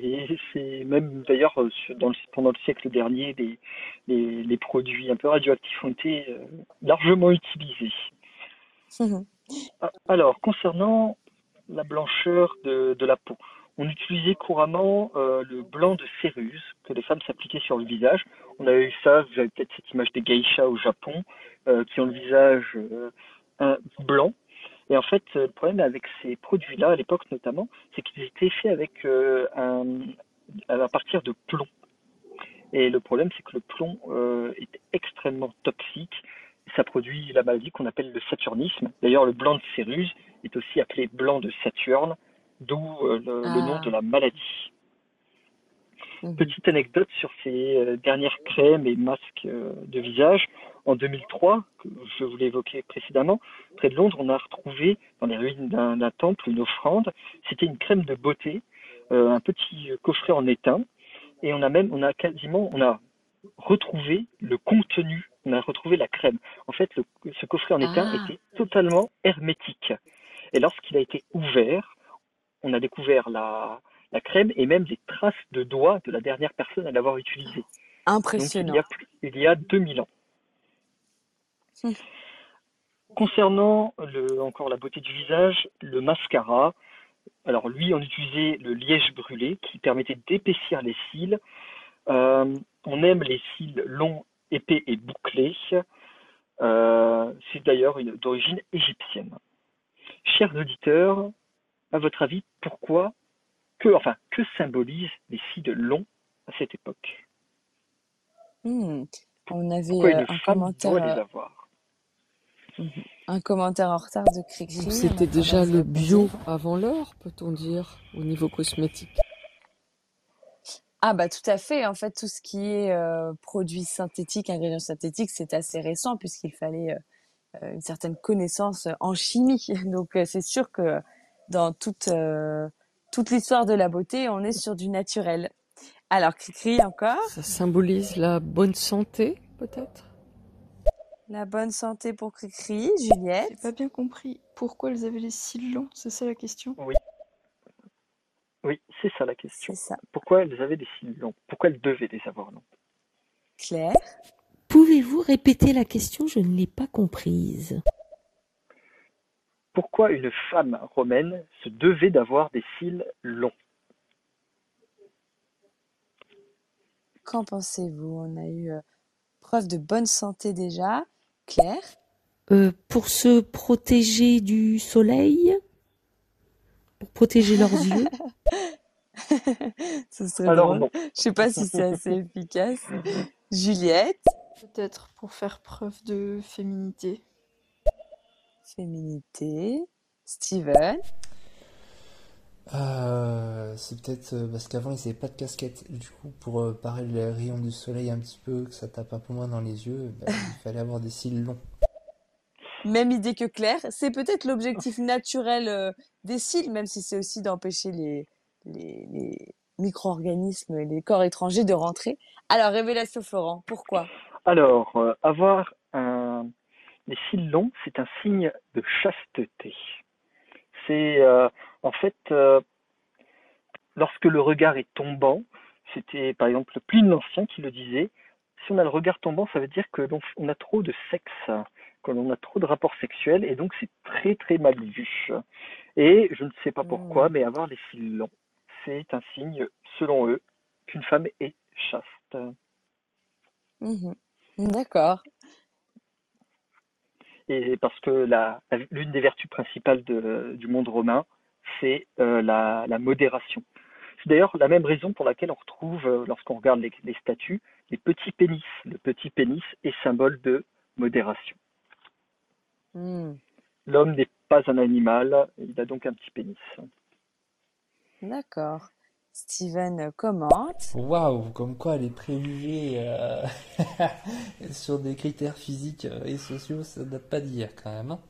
[SPEAKER 2] c'est même d'ailleurs euh, sur- dans le- pendant le siècle dernier, les, les, les produits un peu radioactifs ont été euh, largement utilisés. Ah, Alors, concernant la blancheur de, de la peau, on utilisait couramment euh, le blanc de céruse que les femmes s'appliquaient sur le visage. On a eu ça, vous avez peut-être cette image des geishas au Japon, euh, qui ont le visage euh, un- blanc. Et en fait, le problème avec ces produits-là, à l'époque notamment, c'est qu'ils étaient faits avec euh, un, à partir de plomb. Et le problème, c'est que le plomb euh, est extrêmement toxique. Ça produit la maladie qu'on appelle le saturnisme. D'ailleurs, le blanc de céruse est aussi appelé blanc de Saturne, d'où euh, le, le nom
[SPEAKER 1] Ah.
[SPEAKER 2] de la maladie.
[SPEAKER 1] Mhm.
[SPEAKER 2] Petite anecdote sur ces euh, dernières crèmes et masques euh, de visage. En 2003, que je vous l'ai évoqué précédemment, près de Londres, on a retrouvé dans les ruines d'un d'un temple une offrande. C'était une crème de beauté, euh, un petit coffret en étain, et on a même, on a quasiment, on a retrouvé le contenu, on a retrouvé la crème. En fait, le- ce coffret en étain
[SPEAKER 1] Ah.
[SPEAKER 2] était totalement hermétique. Et lorsqu'il a été ouvert, on a découvert la, la crème et même des traces de doigts de la dernière personne à l'avoir utilisée. Donc il
[SPEAKER 1] Impressionnant.
[SPEAKER 2] y a, plus- il y a 2000 ans.
[SPEAKER 1] Hmm.
[SPEAKER 2] Concernant le, encore la beauté du visage, le mascara, alors lui, on utilisait le liège brûlé qui permettait d'épaissir les cils. Euh, on aime les cils longs, épais et bouclés. Euh, C'est d'ailleurs d'origine égyptienne. Chers auditeurs, à votre avis, pourquoi, que, enfin, que symbolisent les cils longs à cette époque
[SPEAKER 1] Hmm. On avait
[SPEAKER 2] Pourquoi
[SPEAKER 1] euh,
[SPEAKER 2] une
[SPEAKER 1] un
[SPEAKER 2] femme
[SPEAKER 1] commentaire,
[SPEAKER 2] doit les
[SPEAKER 1] euh,
[SPEAKER 2] avoir
[SPEAKER 1] un commentaire en retard de Cricri.
[SPEAKER 6] C'était déjà le bio avant l'heure, peut-on dire, au niveau cosmétique.
[SPEAKER 1] Ah bah tout à fait. En fait, tout ce qui est euh, produits synthétiques, ingrédients synthétiques, c'est assez récent puisqu'il fallait euh, une certaine connaissance en chimie. Donc euh, c'est sûr que dans toute euh, toute l'histoire de la beauté, on est sur du naturel. Alors Cricri encore,
[SPEAKER 6] Ça symbolise la bonne santé, peut-être?
[SPEAKER 1] La bonne santé pour Cricri,
[SPEAKER 4] J'ai
[SPEAKER 1] Juliette.
[SPEAKER 4] pas bien compris pourquoi elles avaient les cils longs, c'est ça la question?
[SPEAKER 2] Oui, oui, c'est ça la question.
[SPEAKER 1] Ça.
[SPEAKER 2] Pourquoi elles avaient des cils longs? Pourquoi elles devaient les avoir longs?
[SPEAKER 1] Claire?
[SPEAKER 5] Pouvez-vous répéter la question? Je ne l'ai pas comprise.
[SPEAKER 2] Pourquoi une femme romaine se devait d'avoir des cils longs?
[SPEAKER 1] Qu'en pensez-vous? On a eu euh, preuve de bonne santé déjà. Claire?
[SPEAKER 5] Euh, pour se protéger du soleil? Pour protéger leurs yeux?
[SPEAKER 1] Ce serait
[SPEAKER 2] Alors
[SPEAKER 1] drôle.
[SPEAKER 2] non,
[SPEAKER 1] Je sais pas si c'est assez efficace. Juliette?
[SPEAKER 4] Peut-être pour faire preuve de féminité.
[SPEAKER 1] Féminité. Steven.
[SPEAKER 3] Euh, c'est peut-être euh, parce qu'avant ils n'avaient pas de casquette. Du coup, pour euh, parer les rayons du soleil un petit peu, que ça tape un peu moins dans les yeux, bah, il fallait avoir des cils longs.
[SPEAKER 1] Même idée que Claire. C'est peut-être l'objectif naturel des cils, même si c'est aussi d'empêcher les, les, les micro-organismes et les corps étrangers de rentrer. Alors, révélation Florent, pourquoi?
[SPEAKER 2] Alors, euh, avoir des cils longs, c'est un signe de chasteté. C'est euh, en fait euh, lorsque le regard est tombant, c'était par exemple Pline l'Ancien qui le disait, si on a le regard tombant, ça veut dire que l'on on a trop de sexe, que l'on a trop de rapports sexuels et donc c'est très très mal vu. Et je ne sais pas pourquoi, mais avoir les cils longs, c'est un signe, selon eux, qu'une femme est chaste.
[SPEAKER 1] Mhm. D'accord.
[SPEAKER 2] Et parce que la, l'une des vertus principales de- du monde romain, c'est euh, la, la modération. C'est d'ailleurs la même raison pour laquelle on retrouve, euh, lorsqu'on regarde les, les statues, les petits pénis. Le petit pénis est symbole de modération.
[SPEAKER 1] Hmm.
[SPEAKER 2] L'homme n'est pas un animal, il a donc un petit pénis.
[SPEAKER 1] D'accord. Steven commente.
[SPEAKER 3] Waouh, comme quoi les préjugés euh, sur des critères physiques et sociaux, ça date pas d'hier quand même. hein.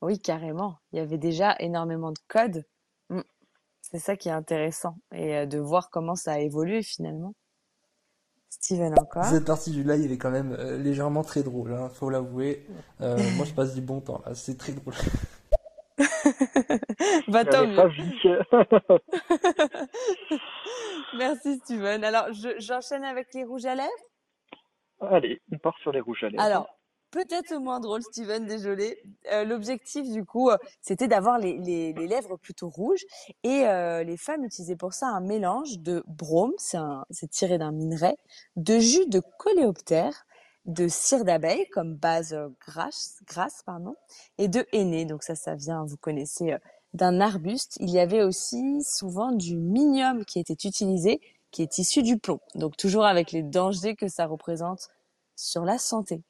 [SPEAKER 1] Oui, carrément. Il y avait déjà énormément de codes. Hmm. C'est ça qui est intéressant. Et euh, de voir comment ça a évolué finalement. Steven encore.
[SPEAKER 3] Cette partie du live est quand même euh, légèrement très drôle, hein, faut l'avouer. Euh, moi, je passe du bon temps là, c'est très drôle.
[SPEAKER 1] Bah, tant mieux. Merci Steven. Alors, je- j'enchaîne avec les rouges à lèvres.
[SPEAKER 2] Allez, on part sur les rouges à lèvres.
[SPEAKER 1] Alors, peut-être moins drôle, Steven, désolé. Euh, L'objectif, du coup, euh, c'était d'avoir les, les, les lèvres plutôt rouges. Et euh, les femmes utilisaient pour ça un mélange de brome, c'est tiré d'un minerai, de jus de coléoptère, de cire d'abeille comme base grasse, grasse pardon, et de henné. Donc ça, ça vient, vous connaissez, d'un arbuste. Il y avait aussi souvent du minium qui était utilisé, qui est issu du plomb. Donc toujours avec les dangers que ça représente sur la santé.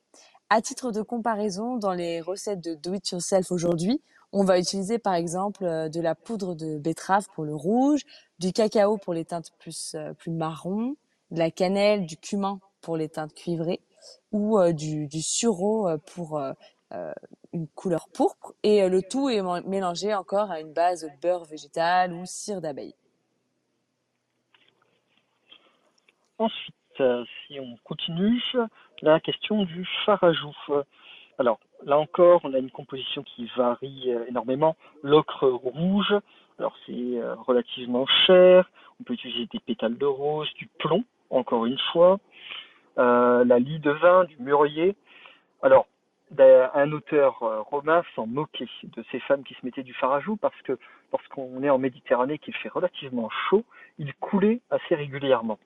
[SPEAKER 1] À titre de comparaison, dans les recettes de do it yourself aujourd'hui, on va utiliser par exemple euh, de la poudre de betterave pour le rouge, du cacao pour les teintes plus, euh, plus marron, de la cannelle, du cumin pour les teintes cuivrées ou euh, du, du sureau pour une couleur pourpre. Et euh, le tout est mélangé encore à une base de beurre végétal ou cire d'abeille.
[SPEAKER 2] Ensuite, euh, si on continue, la question du farajou. Euh, Alors, là encore, on a une composition qui varie euh, énormément. L'ocre rouge, alors c'est euh, relativement cher. On peut utiliser des pétales de rose, du plomb, encore une fois. Euh, la lie de vin, du mûrier. Alors, un auteur euh, romain s'en moquait de ces femmes qui se mettaient du farajou parce que lorsqu'on est en Méditerranée, qu'il fait relativement chaud, il coulait assez régulièrement.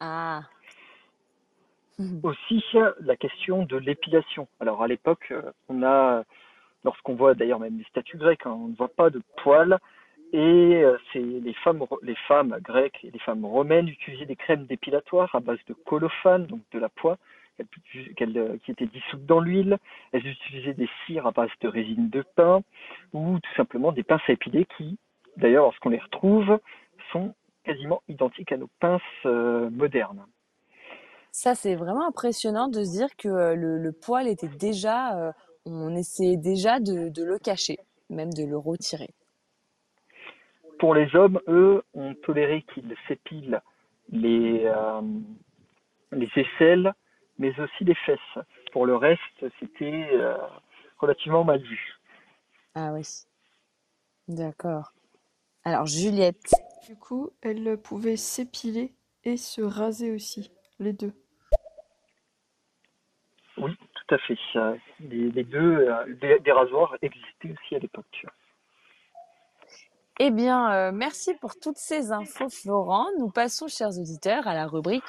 [SPEAKER 1] Ah.
[SPEAKER 2] aussi la question de l'épilation. Alors à l'époque, euh, on a, lorsqu'on voit d'ailleurs même les statues grecques, hein, on ne voit pas de poils. Et euh, c'est les femmes, les femmes grecques et les femmes romaines utilisaient des crèmes dépilatoires à base de colophane, donc de la poix, euh, qui était dissoute dans l'huile. Elles utilisaient des cires à base de résine de pin ou tout simplement des pinces à épiler qui, d'ailleurs, lorsqu'on les retrouve, sont quasiment identiques à nos pinces euh, modernes.
[SPEAKER 1] Ça, c'est vraiment impressionnant de se dire que euh, le, le poil était déjà, euh, on essayait déjà de, de le cacher, même de le retirer.
[SPEAKER 2] Pour les hommes, eux, ont toléré qu'ils s'épilent les, euh, les aisselles, mais aussi les fesses. Pour le reste, c'était euh, relativement mal vu.
[SPEAKER 1] Ah oui. D'accord. Alors, Juliette.
[SPEAKER 4] Du coup, elle pouvait s'épiler et se raser aussi, les deux.
[SPEAKER 2] Oui, tout à fait. Les, les deux, euh, des, des rasoirs existaient aussi à l'époque.
[SPEAKER 1] Eh bien, euh, merci pour toutes ces infos, Florent. Nous passons, chers auditeurs, à la rubrique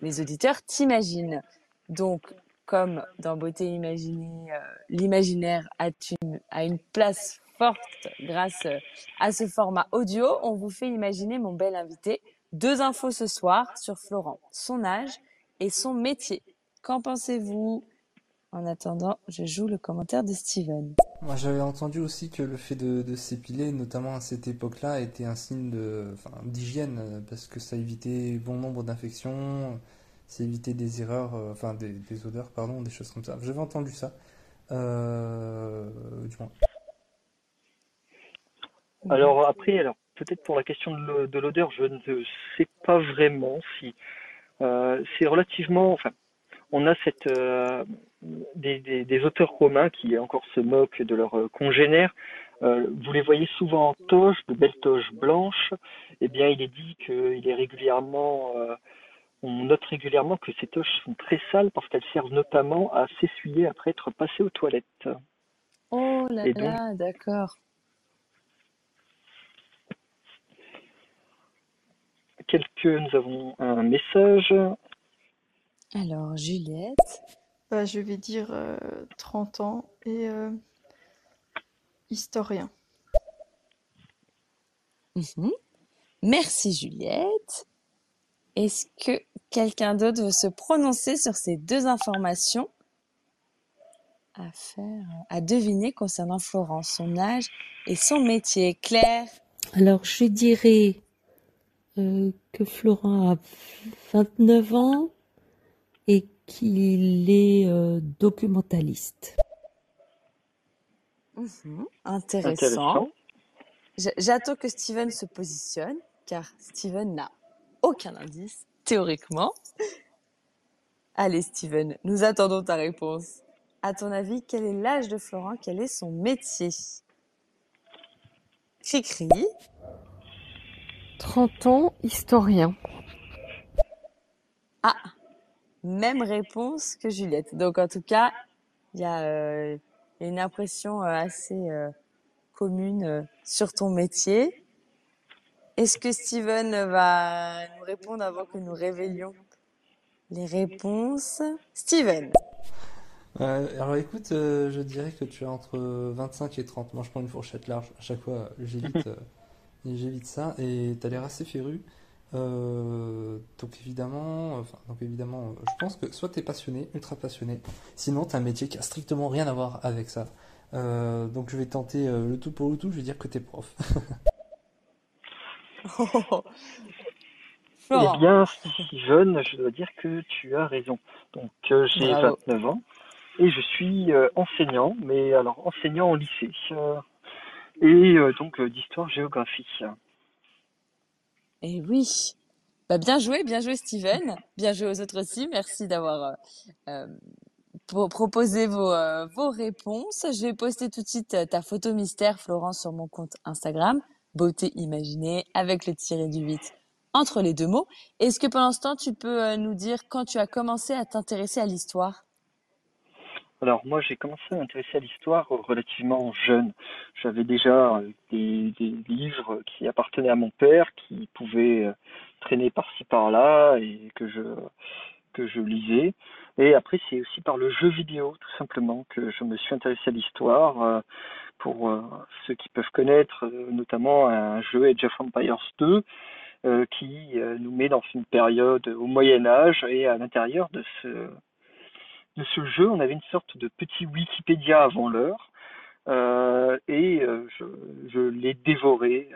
[SPEAKER 1] Les auditeurs t'imaginent. Donc, comme dans Beauté imaginée, euh, l'imaginaire a une, place forte grâce euh, à ce format audio, on vous fait imaginer mon bel invité. Deux infos ce soir sur Florent. Son âge et son métier. Qu'en pensez-vous? En attendant, je joue le commentaire de Steven.
[SPEAKER 3] Moi, j'avais entendu aussi que le fait de, s'épiler, notamment à cette époque-là, était un signe d'hygiène, parce que ça évitait bon nombre d'infections, ça évitait des erreurs, euh, enfin des, odeurs, pardon, des choses comme ça. J'avais entendu ça, euh, du moins.
[SPEAKER 2] Alors après, alors peut-être pour la question de l'o- de l'odeur, je ne sais pas vraiment si euh, c'est relativement, enfin, on a cette des, auteurs romains qui encore se moquent de leurs congénères. Vous les voyez souvent en toge, de belles toges blanches. Eh bien, il est dit qu'il est régulièrement, on note régulièrement que ces toges sont très sales parce qu'elles servent notamment à s'essuyer après être passées aux toilettes.
[SPEAKER 1] Oh là
[SPEAKER 2] Et donc,
[SPEAKER 1] là, d'accord.
[SPEAKER 2] quelques, nous avons un message.
[SPEAKER 1] Alors, Juliette.
[SPEAKER 4] Bah, je vais dire euh, 30 ans et euh, historien.
[SPEAKER 1] Mhm. Merci Juliette. Est-ce que quelqu'un d'autre veut se prononcer sur ces deux informations à faire, à deviner concernant Florence, son âge et son métier? Claire?
[SPEAKER 5] Alors, je dirais euh, que Florent a 29 ans et qu'il est euh, documentaliste.
[SPEAKER 1] Mhm. Intéressant. J'attends que Steven se positionne, car Steven n'a aucun indice, théoriquement. Allez, Steven, nous attendons ta réponse. À ton avis, quel est l'âge de Florent? Quel est son métier? Cri-cri.
[SPEAKER 6] 30 ans, historien.
[SPEAKER 1] Ah, même réponse que Juliette. Donc, en tout cas, il y a euh, une impression euh, assez euh, commune euh, sur ton métier. Est-ce que Steven va nous répondre avant que nous révélions les réponses? Steven.
[SPEAKER 3] Euh, alors écoute, euh, je dirais que tu es entre 25 et 30. Moi, je prends une fourchette large. À chaque fois, j'évite euh, j'évite ça. Et tu as l'air assez féru. Euh, donc évidemment, enfin, donc évidemment, je pense que soit tu es passionné, ultra passionné, sinon tu as un métier qui a strictement rien à voir avec ça. Euh, donc je vais tenter euh, le tout pour le tout, je vais dire que tu es prof.
[SPEAKER 2] Eh bien, Steven, je dois dire que tu as raison. Donc, euh, j'ai
[SPEAKER 1] Bravo.
[SPEAKER 2] 29 ans et je suis euh, enseignant, mais alors enseignant en lycée euh, et euh, donc d'histoire-géographie.
[SPEAKER 1] Et oui. Bah, bien joué, bien joué Steven. Bien joué aux autres aussi. Merci d'avoir euh, pro- proposé vos, euh, vos réponses. Je vais poster tout de suite ta photo mystère, Florence, sur mon compte Instagram. Beauté imaginée avec le tiré du 8 entre les deux mots. Est-ce que pendant ce temps, tu peux euh, nous dire quand tu as commencé à t'intéresser à l'histoire?
[SPEAKER 2] Alors moi, j'ai commencé à m'intéresser à l'histoire relativement jeune. J'avais déjà euh, des, des livres qui appartenaient à mon père, qui pouvaient euh, traîner par-ci par-là et que je que je lisais. Et après, c'est aussi par le jeu vidéo, tout simplement, que je me suis intéressé à l'histoire. euh, pour euh, ceux qui peuvent connaître, euh, notamment un jeu Age of Empires 2, euh, qui nous met dans une période au Moyen Âge. Et à l'intérieur de ce jeu, on avait une sorte de petit Wikipédia avant l'heure. Et je, l'ai dévoré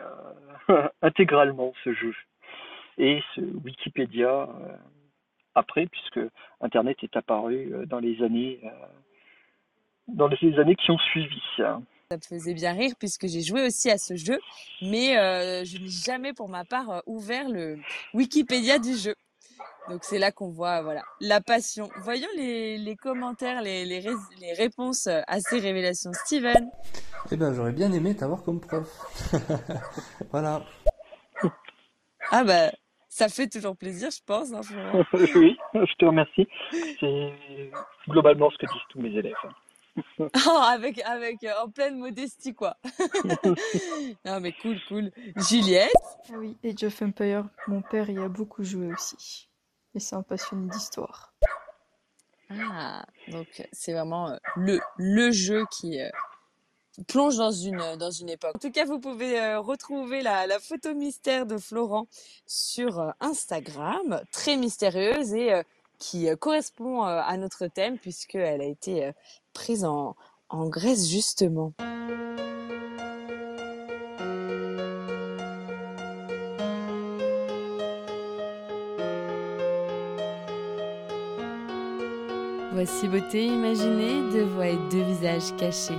[SPEAKER 2] intégralement ce jeu. Et ce Wikipédia après, puisque Internet est apparu euh, dans les années, euh, dans les années qui ont suivi.
[SPEAKER 1] Ça me faisait bien rire puisque j'ai joué aussi à ce jeu, mais euh, je n'ai jamais pour ma part ouvert le Wikipédia du jeu. Donc c'est là qu'on voit voilà la passion. Voyons les, les commentaires, les, les, rés- les réponses à ces révélations. Steven.
[SPEAKER 3] Eh ben, j'aurais bien aimé t'avoir comme prof. Voilà.
[SPEAKER 1] Ah bah ça fait toujours plaisir, je pense. Hein,
[SPEAKER 2] oui, je te remercie. C'est globalement ce que disent tous mes élèves.
[SPEAKER 1] Oh, avec avec euh, en pleine modestie quoi. non mais cool cool. Juliette?
[SPEAKER 4] Ah oui, Age of Empire, mon père y a beaucoup joué aussi. Et c'est un passionné d'histoire.
[SPEAKER 1] Ah donc c'est vraiment euh, le le jeu qui euh, plonge dans une dans une époque. En tout cas, vous pouvez euh, retrouver la, la photo mystère de Florent sur euh, Instagram, très mystérieuse et euh,
[SPEAKER 7] qui euh, correspond euh, à notre thème puisqu'elle a été euh, prise en, en Grèce justement. Voici beauté imaginée, deux voix et deux visages cachés.